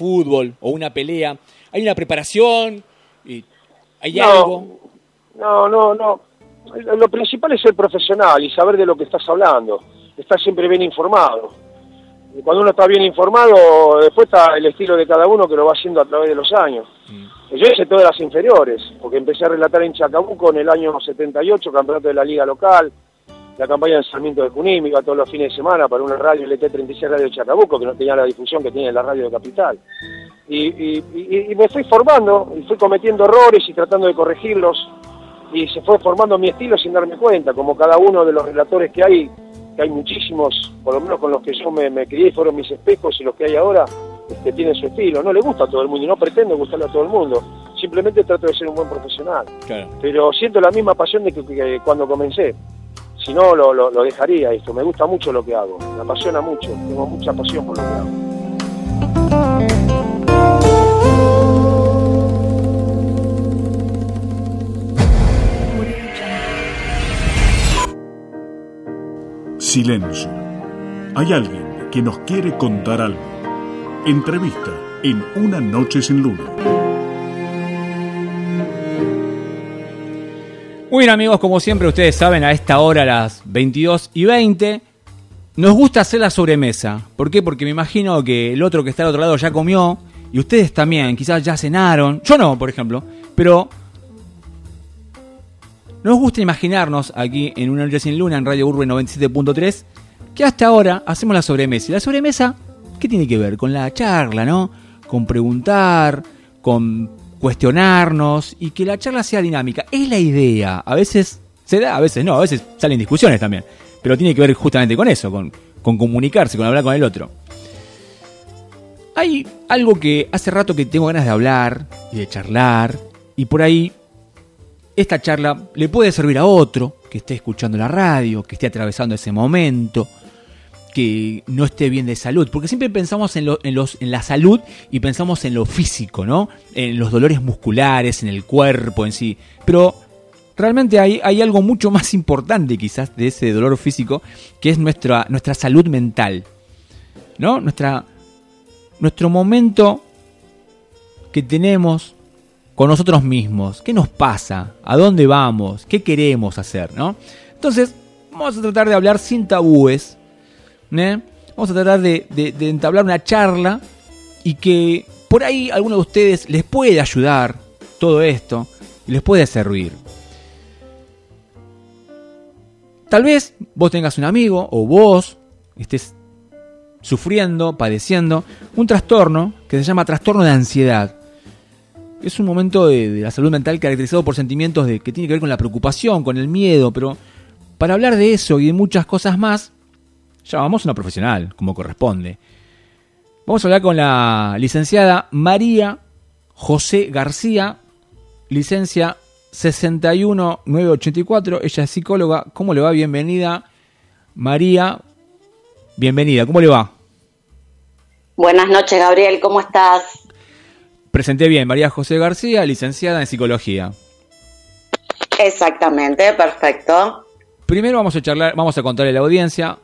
fútbol o una pelea? ¿Hay una preparación? ¿Hay no, algo? No, no, no. Lo principal es ser profesional y saber de lo que estás hablando. Estar siempre bien informado. Y cuando uno está bien informado, después está el estilo de cada uno que lo va haciendo a través de los años. Mm. Yo hice todas las inferiores, porque empecé a relatar en Chacabuco en el año 78, campeonato de la liga local, la campaña de Sarmiento de Junín, iba todos los fines de semana para una radio LT36 Radio de Chacabuco, que no tenía la difusión que tiene la radio de Capital. Y, me fui formando, y fui cometiendo errores y tratando de corregirlos, y se fue formando mi estilo sin darme cuenta, como cada uno de los relatores que hay, que hay muchísimos, por lo menos con los que yo me, me crié, fueron mis espejos y los que hay ahora, que este, tienen su estilo. No le gusta a todo el mundo y no pretendo gustarle a todo el mundo. Simplemente trato de ser un buen profesional. Pero siento la misma pasión de que cuando comencé si no lo, lo, dejaría esto. Me gusta mucho lo que hago, me apasiona mucho, tengo mucha pasión por lo que hago. Silencio. Hay alguien que nos quiere contar algo. Entrevista en Una Noche sin Luna. Muy bien amigos, como siempre ustedes saben, a esta hora, a las 22 y 20, nos gusta hacer la sobremesa. ¿Por qué? Porque me imagino que el otro que está al otro lado ya comió y ustedes también, quizás ya cenaron. Yo no, por ejemplo, pero nos gusta imaginarnos aquí en Una Noche Sin Luna, en Radio Urbe 97.3, que hasta ahora hacemos la sobremesa. ¿Y la sobremesa qué tiene que ver? Con la charla, ¿no? Con preguntar, con cuestionarnos y que la charla sea dinámica. Es la idea. A veces se da, a veces no, a veces salen discusiones también. Pero tiene que ver justamente con eso, con, con comunicarse, con hablar con el otro. Hay algo que hace rato que tengo ganas de hablar y de charlar. Y por ahí esta charla le puede servir a otro que esté escuchando la radio, que esté atravesando ese momento que no esté bien de salud, porque siempre pensamos en, en, los, en la salud y pensamos en lo físico, ¿no? En los dolores musculares, en el cuerpo en sí, pero realmente hay, hay algo mucho más importante quizás de ese dolor físico, que es nuestra, nuestra salud mental, ¿no? Nuestra, nuestro momento que tenemos con nosotros mismos, qué nos pasa, a dónde vamos, qué queremos hacer, ¿no? Entonces, vamos a tratar de hablar sin tabúes, ¿eh? Vamos a tratar de, entablar una charla y que por ahí alguno de ustedes les puede ayudar todo esto y les puede servir. Tal vez vos tengas un amigo o vos estés sufriendo, padeciendo un trastorno que se llama trastorno de ansiedad. Es un momento de, de, la salud mental caracterizado por sentimientos de, que tiene que ver con la preocupación, con el miedo, pero para hablar de eso y de muchas cosas más, llamamos a una profesional, como corresponde. Vamos a hablar con la licenciada María José García, licencia 61984. Ella es psicóloga. ¿Cómo le va? Bienvenida. María, bienvenida. ¿Cómo le va? Buenas noches, Gabriel. ¿Cómo estás? Presenté bien. María José García, licenciada en psicología. Exactamente, perfecto. Primero vamos a charlar, vamos a contarle a la audiencia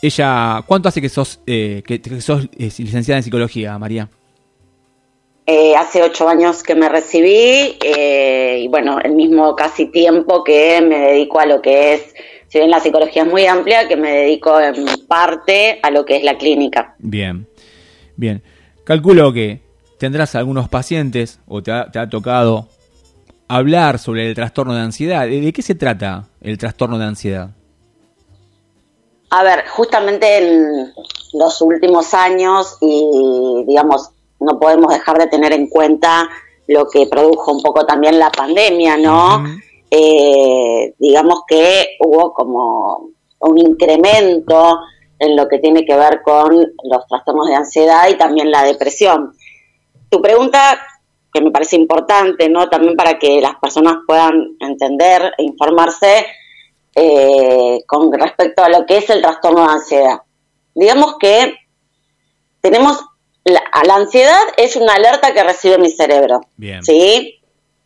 ella, ¿cuánto hace que sos, eh, que, sos eh, licenciada en psicología, María? Eh, hace ocho años que me recibí y bueno, el mismo casi tiempo que me dedico a lo que es, si bien la psicología es muy amplia, que me dedico en parte a lo que es la clínica. Bien, bien. Calculo que tendrás algunos pacientes o te ha, te ha tocado hablar sobre el trastorno de ansiedad. ¿De qué se trata el trastorno de ansiedad? A ver, justamente en los últimos años y digamos, no podemos dejar de tener en cuenta lo que produjo un poco también la pandemia, ¿no? Eh, digamos que hubo como un incremento en lo que tiene que ver con los trastornos de ansiedad y también la depresión. Tu pregunta, que me parece importante, ¿no? También para que las personas puedan entender e informarse, eh, con respecto a lo que es el trastorno de ansiedad. Digamos que tenemos, la, la ansiedad es una alerta que recibe mi cerebro. ¿sí?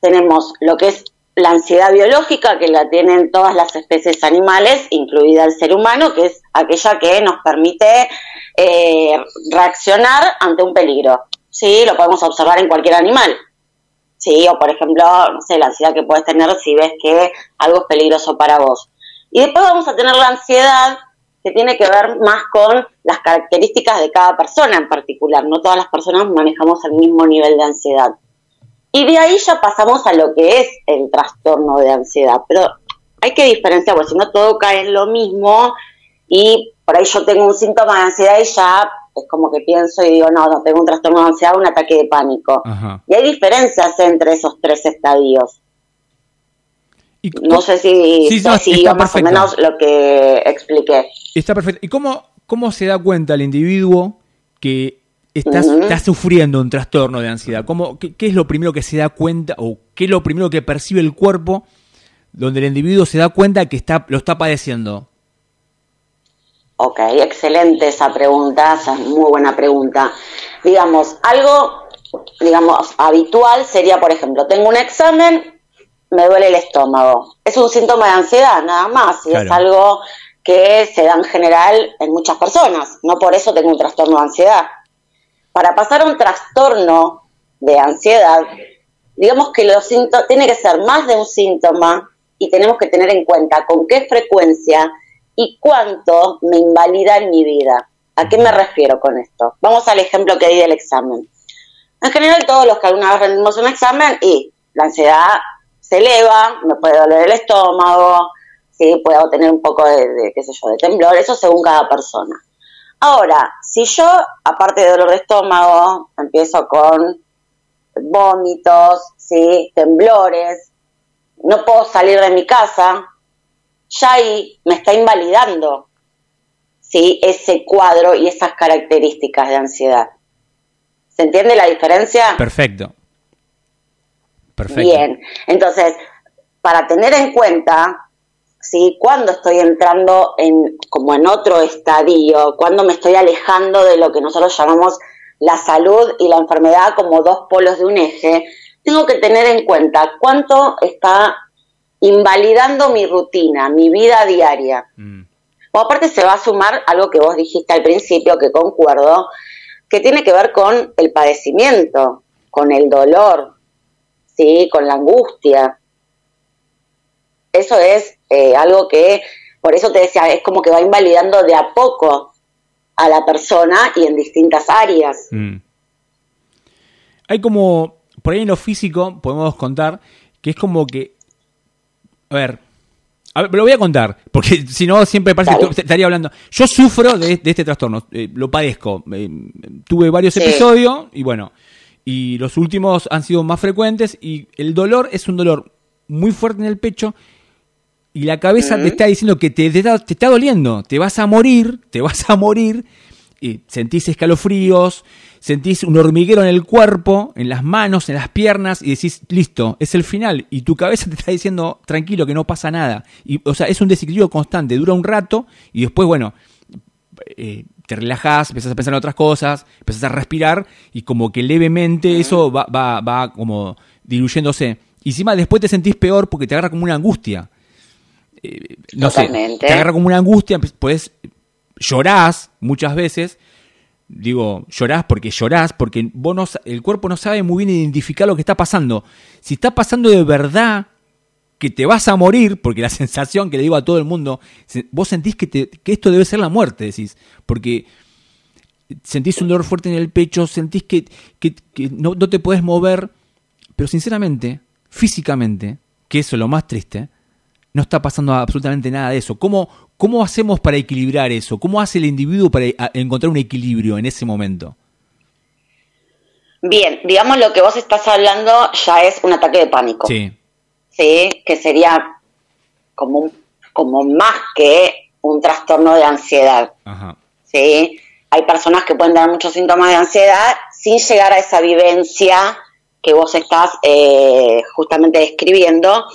Tenemos lo que es la ansiedad biológica que la tienen todas las especies animales, incluida el ser humano, que es aquella que nos permite eh, reaccionar ante un peligro. Sí, lo podemos observar en cualquier animal. Sí, o por ejemplo, no sé, la ansiedad que puedes tener si ves que algo es peligroso para vos. Y después vamos a tener la ansiedad que tiene que ver más con las características de cada persona en particular. No todas las personas manejamos el mismo nivel de ansiedad. Y de ahí ya pasamos a lo que es el trastorno de ansiedad. Pero hay que diferenciar, porque si no todo cae en lo mismo y por ahí yo tengo un síntoma de ansiedad y ya es como que pienso y digo, no, no tengo un trastorno de ansiedad, un ataque de pánico. Y hay diferencias entre esos tres estadios. No sé si, sí, más o menos lo que expliqué. Está perfecto. ¿Y cómo, cómo se da cuenta el individuo que estás, sufriendo un trastorno de ansiedad? ¿Cómo, qué, es lo primero que se da cuenta o qué es lo primero que percibe el cuerpo donde el individuo se da cuenta que está, lo está padeciendo? Ok, excelente esa pregunta, esa es muy buena pregunta. Digamos, algo, digamos, habitual sería, por ejemplo, tengo un examen, me duele el estómago. Es un síntoma de ansiedad, nada más, y es algo que se da en general en muchas personas. No por eso tengo un trastorno de ansiedad para pasar a un trastorno de ansiedad, digamos que los síntomas, tiene que ser más de un síntoma y tenemos que tener en cuenta con qué frecuencia y cuánto me invalida en mi vida. ¿A qué me refiero con esto? Vamos al ejemplo que di del examen. En general, todos los que alguna vez rendimos un examen y la ansiedad se eleva, me puede doler el estómago, sí, puedo tener un poco de, qué sé yo, de temblor, eso según cada persona. Ahora, si yo, aparte de dolor de estómago, empiezo con vómitos, ¿sí? temblores, no puedo salir de mi casa, ya ahí me está invalidando ¿sí? ese cuadro y esas características de ansiedad. ¿Se entiende la diferencia? Perfecto. Perfecto. Bien, entonces, para tener en cuenta ¿sí? Cuando estoy entrando en, como en otro estadio, cuando me estoy alejando de lo que nosotros llamamos la salud y la enfermedad como dos polos de un eje, tengo que tener en cuenta cuánto está invalidando mi rutina, mi vida diaria. Mm. O aparte se va a sumar algo que vos dijiste al principio, que concuerdo, que tiene que ver con el padecimiento, con el dolor, ¿sí? con la angustia. Eso es eh, algo que, por eso te decía, es como que va invalidando de a poco a la persona y en distintas áreas. Mm. Hay como, por ahí en lo físico, podemos contar que es como que, a ver, a ver, lo voy a contar, porque si no siempre parece que estaría hablando. Yo sufro de, este trastorno, eh, lo padezco. Eh, tuve varios episodios y bueno, y los últimos han sido más frecuentes y el dolor es un dolor muy fuerte en el pecho y la cabeza te está diciendo que te, te, está doliendo, te vas a morir, te vas a morir, y sentís escalofríos, sentís un hormiguero en el cuerpo, en las manos, en las piernas, y decís, listo, es el final. Y tu cabeza te está diciendo, tranquilo, que no pasa nada. Y, o sea, es un desequilibrio constante, dura un rato, y después, bueno, eh, te relajás, empezás a pensar en otras cosas, empezás a respirar, y como que levemente eso va, va, va como diluyéndose. Y encima después te sentís peor porque te agarra como una angustia. Eh, no sé, te agarra como una angustia, pues llorás muchas veces, digo, llorás porque llorás, porque vos el cuerpo no sabe muy bien identificar lo que está pasando. Si está pasando de verdad que te vas a morir, porque la sensación que le digo a todo el mundo, vos sentís que, que esto debe ser la muerte, decís, porque sentís un dolor fuerte en el pecho, sentís que, que, no, no, te puedes mover, pero sinceramente, físicamente, que eso es lo más triste, no está pasando absolutamente nada de eso. ¿Cómo, ¿Cómo hacemos para equilibrar eso? ¿Cómo hace el individuo para encontrar un equilibrio en ese momento? Bien, digamos lo que vos estás hablando ya es un ataque de pánico. Sí. Sí, que sería como, como más que un trastorno de ansiedad. Ajá. Sí, hay personas que pueden dar muchos síntomas de ansiedad sin llegar a esa vivencia que vos estás eh, justamente describiendo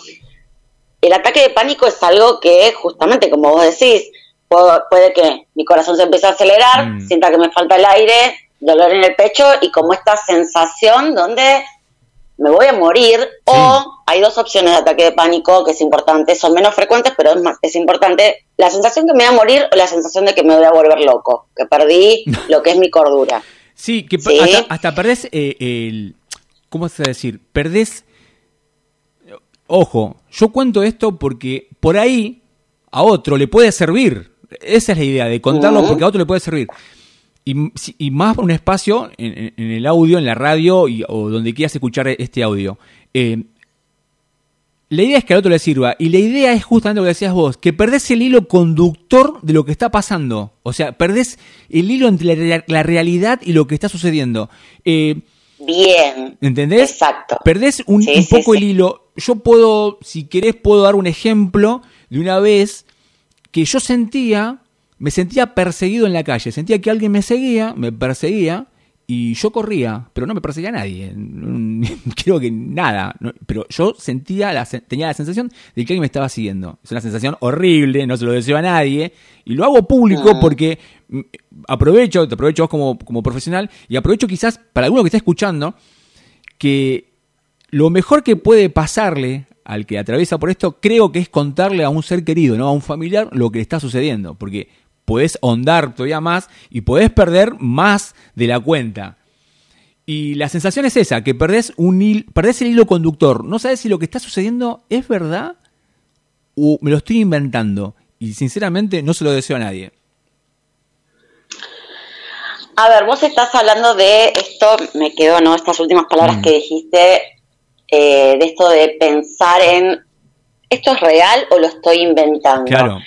el ataque de pánico es algo que justamente, como vos decís, puede, que mi corazón se empiece a acelerar, mm. sienta que me falta el aire, dolor en el pecho y como esta sensación donde me voy a morir o hay dos opciones de ataque de pánico que es importante, son menos frecuentes, pero es, más, es importante la sensación que me voy a morir o la sensación de que me voy a volver loco, que perdí lo que es mi cordura. Sí, que Hasta, perdés eh, el... ¿Cómo se decir? Perdés... Ojo, yo cuento esto porque por ahí a otro le puede servir. Esa es la idea, de contarlo porque a otro le puede servir. Y, y más un espacio en, el audio, en la radio o donde quieras escuchar este audio. Eh, la idea es que al otro le sirva. Y la idea es justamente lo que decías vos, que perdés el hilo conductor de lo que está pasando. O sea, perdés el hilo entre la, realidad y lo que está sucediendo. Eh, Bien. ¿Entendés? Exacto. Perdés un, poco el hilo. Yo puedo, si querés, puedo dar un ejemplo de una vez que yo sentía, me sentía perseguido en la calle. Sentía que alguien me seguía, me perseguía y yo corría, pero no me perseguía a nadie. Creo que nada. pero yo sentía, la, tenía la sensación de que alguien me estaba siguiendo. Es una sensación horrible, no se lo deseo a nadie. Y lo hago público porque mm, aprovecho, te aprovecho vos como, como profesional y aprovecho quizás para alguno que está escuchando que lo mejor que puede pasarle al que atraviesa por esto, creo que es contarle a un ser querido, ¿no? A un familiar lo que le está sucediendo. Porque puedes ahondar todavía más y podés perder más de la cuenta. Y la sensación es esa, que perdés, un perdés el hilo conductor. No sabes si lo que está sucediendo es verdad o me lo estoy inventando. Y sinceramente no se lo deseo a nadie. A ver, vos estás hablando de esto, me quedo, ¿no? Estas últimas palabras mm. que dijiste, eh, de esto de pensar en, ¿esto es real o lo estoy inventando? Claro.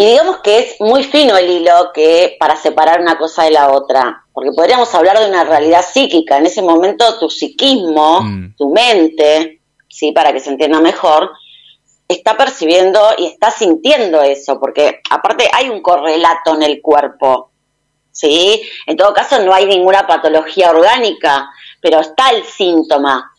Y digamos que es muy fino el hilo que para separar una cosa de la otra, porque podríamos hablar de una realidad psíquica. En ese momento tu psiquismo, mm. tu mente, sí, para que se entienda mejor, está percibiendo y está sintiendo eso, porque aparte hay un correlato en el cuerpo, ¿sí? En todo caso no hay ninguna patología orgánica, pero está el síntoma.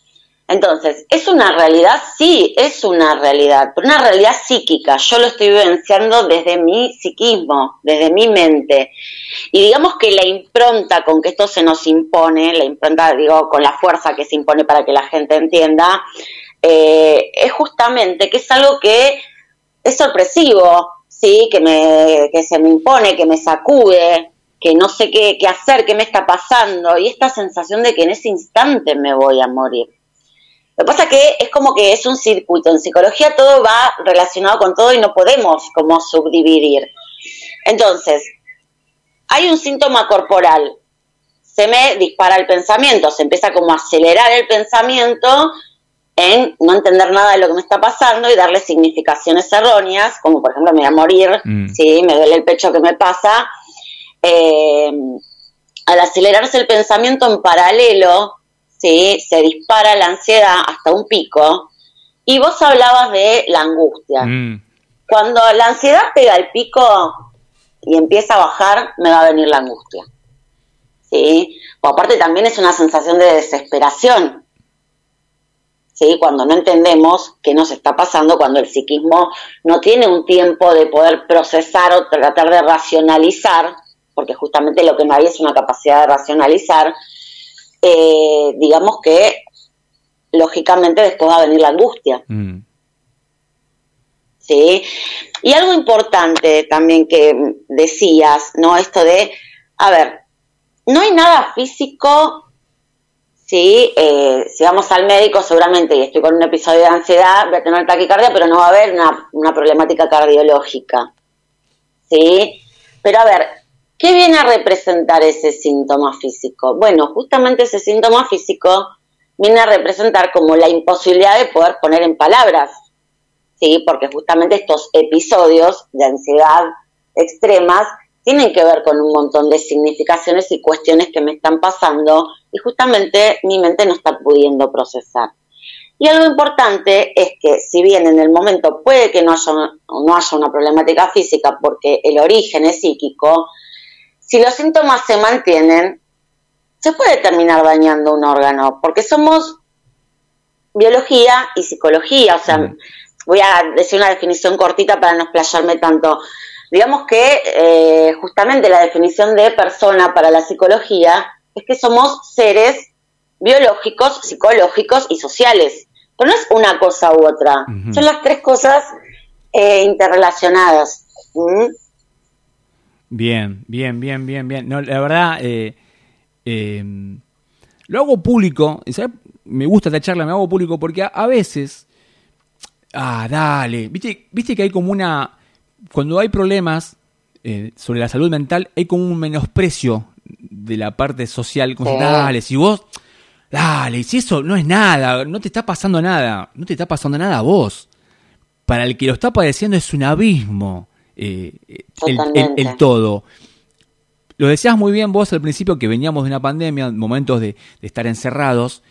Entonces, ¿es una realidad? Sí, es una realidad, pero una realidad psíquica. Yo lo estoy vivenciando desde mi psiquismo, desde mi mente. Y digamos que la impronta con que esto se nos impone, la impronta, digo, con la fuerza que se impone para que la gente entienda, eh, es justamente que es algo que es sorpresivo, ¿sí? Que, me, que se me impone, que me sacude, que no sé qué, qué hacer, qué me está pasando, y esta sensación de que en ese instante me voy a morir. Lo que pasa es que es como que es un circuito. En psicología todo va relacionado con todo y no podemos como subdividir. Entonces, hay un síntoma corporal. Se me dispara el pensamiento, se empieza como a acelerar el pensamiento en no entender nada de lo que me está pasando y darle significaciones erróneas, como por ejemplo me voy a morir, mm. ¿sí? me duele el pecho, que me pasa? Eh, al acelerarse el pensamiento en paralelo, ¿sí? se dispara la ansiedad hasta un pico. Y vos hablabas de la angustia. Mm. Cuando la ansiedad pega el pico y empieza a bajar, me va a venir la angustia. ¿Sí? O aparte también es una sensación de desesperación. ¿Sí? Cuando no entendemos qué nos está pasando, cuando el psiquismo no tiene un tiempo de poder procesar o tratar de racionalizar, porque justamente lo que no hay es una capacidad de racionalizar, eh, digamos que lógicamente después va a venir la angustia. Mm. ¿Sí? Y algo importante también que decías, ¿no? Esto de, a ver, no hay nada físico, ¿sí? Eh, si vamos al médico seguramente, y estoy con un episodio de ansiedad, voy a tener taquicardia, pero no va a haber una, una problemática cardiológica, ¿sí? Pero a ver, ¿Qué viene a representar ese síntoma físico? Bueno, justamente ese síntoma físico viene a representar como la imposibilidad de poder poner en palabras, ¿sí? Porque justamente estos episodios de ansiedad extremas tienen que ver con un montón de significaciones y cuestiones que me están pasando y justamente mi mente no está pudiendo procesar. Y algo importante es que si bien en el momento puede que no haya, no haya una problemática física porque el origen es psíquico, si los síntomas se mantienen, se puede terminar dañando un órgano, porque somos biología y psicología, o sea, voy a decir una definición cortita para no explayarme tanto. Digamos que eh, justamente la definición de persona para la psicología es que somos seres biológicos, psicológicos y sociales. Pero no es una cosa u otra, son las tres cosas eh, interrelacionadas. ¿Mm? Bien, bien, bien, bien, bien. No, la verdad, eh, eh, lo hago público, me gusta esta charla, me hago público porque a, veces, ah, dale, viste, viste que hay como una, cuando hay problemas sobre la salud mental, hay como un menosprecio de la parte social, como dale, si vos, dale, si eso no es nada, no te está pasando nada, no te está pasando nada a vos. Para el que lo está padeciendo es un abismo eh, el, todo. Lo decías muy bien vos al principio que veníamos de una pandemia, momentos de, estar encerrados,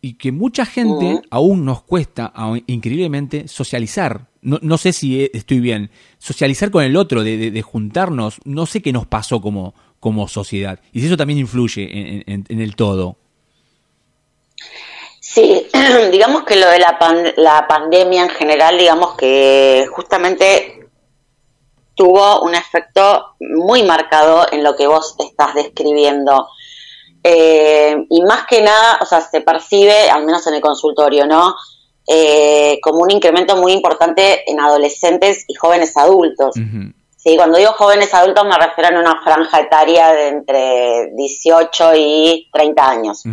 y que mucha gente aún nos cuesta increíblemente socializar. No, no, sé si estoy bien. Socializar con el otro, de juntarnos, no sé qué nos pasó como, como sociedad. Y si eso también influye en, el todo. Sí, digamos que lo de la, la pandemia en general, digamos que justamente tuvo un efecto muy marcado en lo que vos estás describiendo. Eh, y más que nada, o sea, se percibe, al menos en el consultorio, ¿no? Eh, como un incremento muy importante en adolescentes y jóvenes adultos. Sí, cuando digo jóvenes adultos me refiero a una franja etaria de entre 18 y 30 años.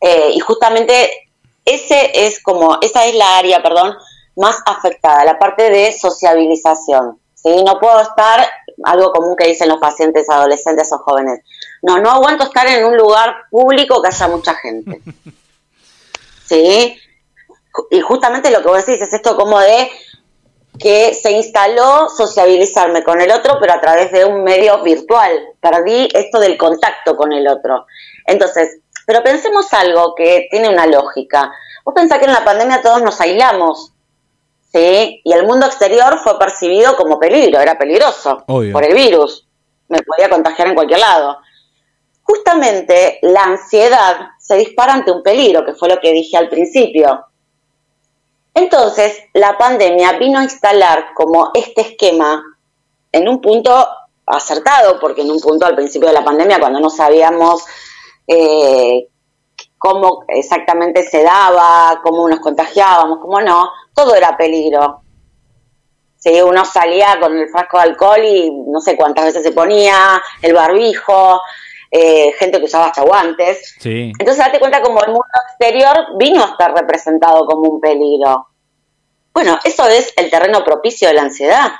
Eh, y justamente ese es como, esa es la área, perdón, más afectada, la parte de sociabilización. ¿Sí? No puedo estar, algo común que dicen los pacientes adolescentes o jóvenes, no, no aguanto estar en un lugar público que haya mucha gente. ¿Sí? Y justamente lo que vos decís es esto como de que se instaló sociabilizarme con el otro, pero a través de un medio virtual. Perdí esto del contacto con el otro. Entonces, pero pensemos algo que tiene una lógica. Vos pensás que en la pandemia todos nos aislamos, ¿sí? Y el mundo exterior fue percibido como peligro, era peligroso por el virus. Me podía contagiar en cualquier lado. Justamente la ansiedad se dispara ante un peligro, que fue lo que dije al principio. Entonces, la pandemia vino a instalar como este esquema en un punto acertado, porque en un punto al principio de la pandemia, cuando no sabíamos eh, cómo exactamente se daba, cómo nos contagiábamos, cómo no, todo era peligro. Si uno salía con el frasco de alcohol y no sé cuántas veces se ponía, el barbijo, eh, gente que usaba hasta guantes. Entonces date cuenta como el mundo exterior vino a estar representado como un peligro. Bueno, eso es el terreno propicio de la ansiedad.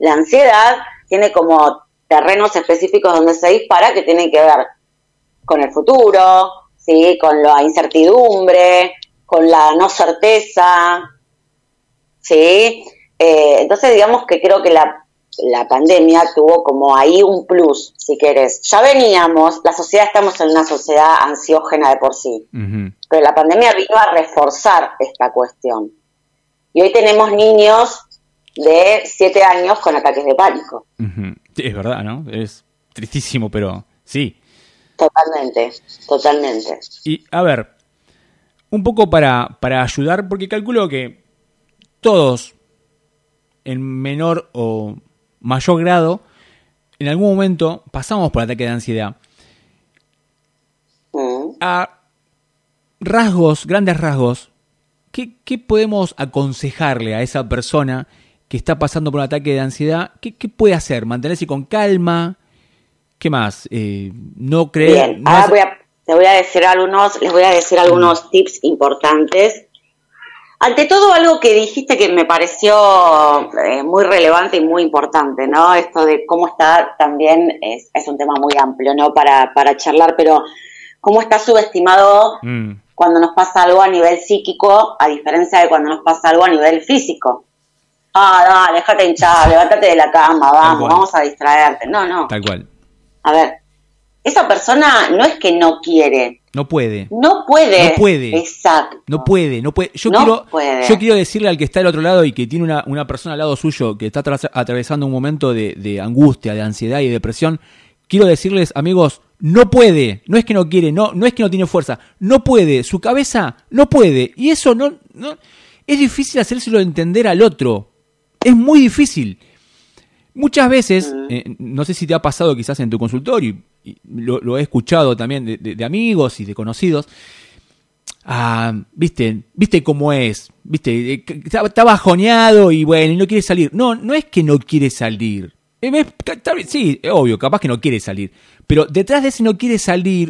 La ansiedad tiene como terrenos específicos donde se dispara que tienen que ver con el futuro, ¿sí? con la incertidumbre, con la no certeza. ¿sí? Eh, entonces, digamos que creo que la la pandemia tuvo como ahí un plus, si querés. Ya veníamos, la sociedad estamos en una sociedad ansiógena de por sí, pero la pandemia vino a reforzar esta cuestión. Y hoy tenemos niños de 7 años con ataques de pánico. es verdad, ¿no? Es tristísimo, pero sí. Totalmente, totalmente. Y a ver, un poco para, para ayudar, porque calculo que todos, en menor o mayor grado, en algún momento pasamos por ataque de ansiedad. Mm. A rasgos, grandes rasgos, ¿qué, podemos aconsejarle a esa persona que está pasando por un ataque de ansiedad? ¿Qué, puede hacer? ¿Mantenerse con calma? ¿Qué más? Eh, no creer... Bien, ahora voy a, te voy a decir algunos, les voy a decir algunos mm. tips importantes ante todo, algo que dijiste que me pareció eh, muy relevante y muy importante, ¿no? Esto de cómo está también, es, un tema muy amplio, ¿no? Para, para charlar, pero cómo está subestimado mm. cuando nos pasa algo a nivel psíquico, a diferencia de cuando nos pasa algo a nivel físico. Ah, dale, déjate hinchar, levántate de la cama, vamos, vamos a distraerte. No, no. Tal cual. A ver, esa persona no es que no quiere. No puede. No puede. No puede. Exacto. No puede, no puede. Yo, quiero, yo quiero decirle al que está al otro lado y que tiene una, una persona al lado suyo que está atravesando un momento de, de, angustia, de ansiedad y depresión, quiero decirles, amigos, no puede. No es que no quiere, no, no es que no tiene fuerza. No puede. Su cabeza no puede. Y eso no, no es difícil hacérselo entender al otro. Es muy difícil. Muchas veces, eh, no sé si te ha pasado quizás en tu consultorio, lo, he escuchado también de, amigos y de conocidos, ah, viste, viste cómo es, viste, eh, está, bajoneado y bueno, y no quiere salir. No, no es que no quiere salir. Eh, sí, es obvio, capaz que no quiere salir. Pero detrás de ese no quiere salir